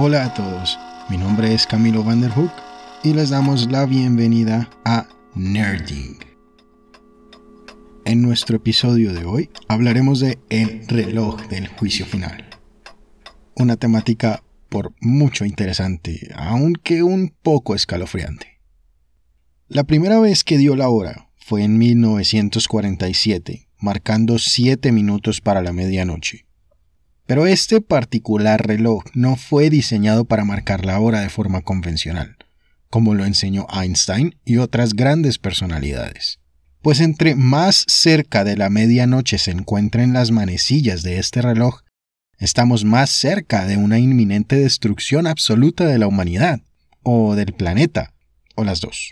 Hola a todos, mi nombre es Camilo Vanderhook y les damos la bienvenida a Nerding. En nuestro episodio de hoy hablaremos de el reloj del juicio final. Una temática por mucho interesante, aunque un poco escalofriante. La primera vez que dio la hora fue en 1947, marcando 7 minutos para la medianoche. Pero este particular reloj no fue diseñado para marcar la hora de forma convencional, como lo enseñó Einstein y otras grandes personalidades. Pues entre más cerca de la medianoche se encuentren las manecillas de este reloj, estamos más cerca de una inminente destrucción absoluta de la humanidad, o del planeta, o las dos.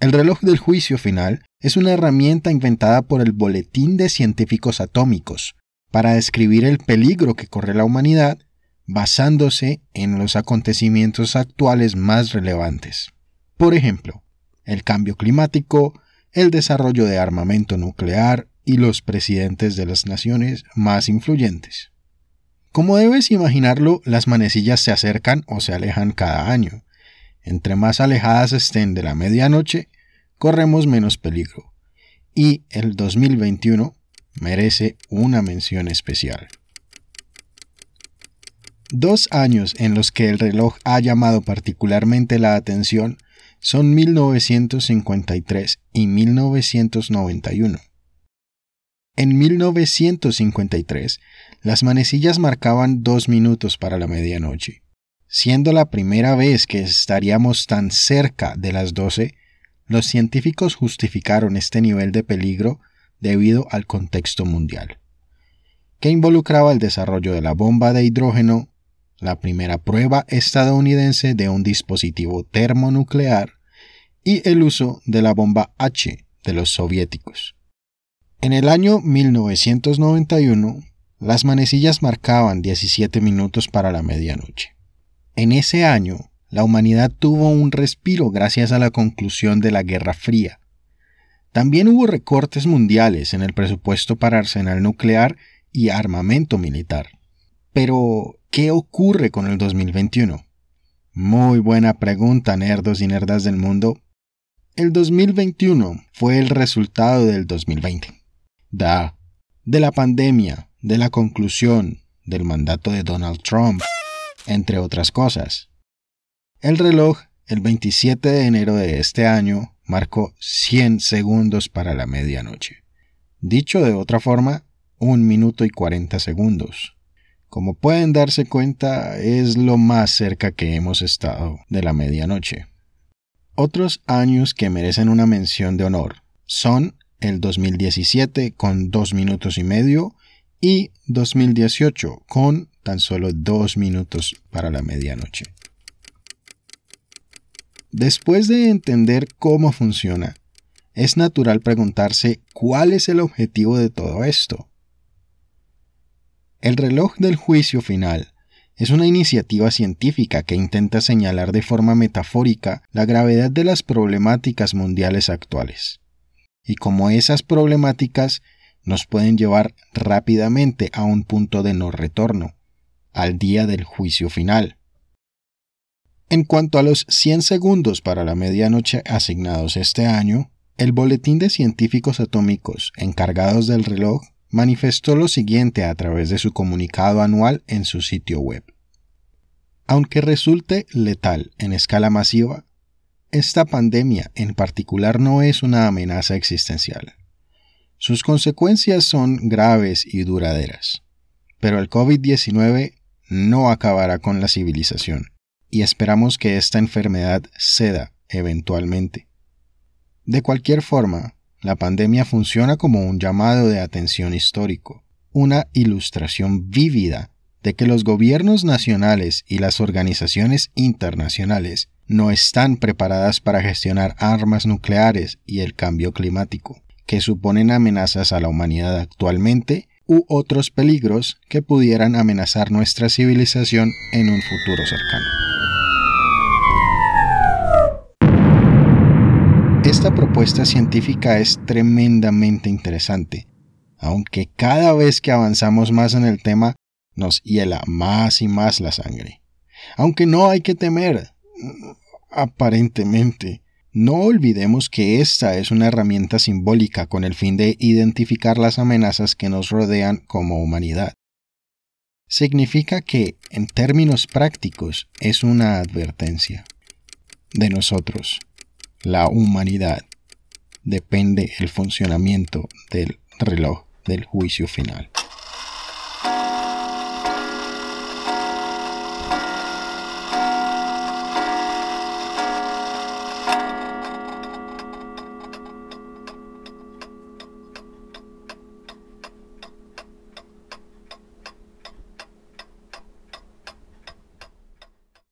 El reloj del juicio final es una herramienta inventada por el Boletín de Científicos Atómicos, para describir el peligro que corre la humanidad basándose en los acontecimientos actuales más relevantes. Por ejemplo, el cambio climático, el desarrollo de armamento nuclear y los presidentes de las naciones más influyentes. Como debes imaginarlo, las manecillas se acercan o se alejan cada año. Entre más alejadas estén de la medianoche, corremos menos peligro. Y el 2021 merece una mención especial. Dos años en los que el reloj ha llamado particularmente la atención son 1953 y 1991. En 1953, las manecillas marcaban dos minutos para la medianoche. Siendo la primera vez que estaríamos tan cerca de las 12, los científicos justificaron este nivel de peligro debido al contexto mundial, que involucraba el desarrollo de la bomba de hidrógeno, la primera prueba estadounidense de un dispositivo termonuclear y el uso de la bomba H de los soviéticos. En el año 1991, las manecillas marcaban 17 minutos para la medianoche. En ese año, la humanidad tuvo un respiro gracias a la conclusión de la Guerra Fría, también hubo recortes mundiales en el presupuesto para arsenal nuclear y armamento militar. Pero, ¿qué ocurre con el 2021? Muy buena pregunta, nerdos y nerdas del mundo. El 2021 fue el resultado del 2020. Da, de la pandemia, de la conclusión, del mandato de Donald Trump, entre otras cosas. El reloj, el 27 de enero de este año, marcó 100 segundos para la medianoche. Dicho de otra forma, un minuto y 40 segundos. Como pueden darse cuenta, es lo más cerca que hemos estado de la medianoche. Otros años que merecen una mención de honor son el 2017 con 2 minutos y medio y 2018 con tan solo 2 minutos para la medianoche. Después de entender cómo funciona, es natural preguntarse cuál es el objetivo de todo esto. El reloj del juicio final es una iniciativa científica que intenta señalar de forma metafórica la gravedad de las problemáticas mundiales actuales, y cómo esas problemáticas nos pueden llevar rápidamente a un punto de no retorno, al día del juicio final. En cuanto a los 100 segundos para la medianoche asignados este año, el Boletín de Científicos Atómicos encargados del reloj manifestó lo siguiente a través de su comunicado anual en su sitio web. Aunque resulte letal en escala masiva, esta pandemia en particular no es una amenaza existencial. Sus consecuencias son graves y duraderas, pero el COVID-19 no acabará con la civilización y esperamos que esta enfermedad ceda eventualmente. De cualquier forma, la pandemia funciona como un llamado de atención histórico, una ilustración vívida de que los gobiernos nacionales y las organizaciones internacionales no están preparadas para gestionar armas nucleares y el cambio climático, que suponen amenazas a la humanidad actualmente u otros peligros que pudieran amenazar nuestra civilización en un futuro cercano. Propuesta científica es tremendamente interesante, aunque cada vez que avanzamos más en el tema nos hiela más y más la sangre. Aunque no hay que temer, aparentemente, no olvidemos que esta es una herramienta simbólica con el fin de identificar las amenazas que nos rodean como humanidad. Significa que, en términos prácticos, es una advertencia. De nosotros, la humanidad, depende el funcionamiento del reloj del juicio final.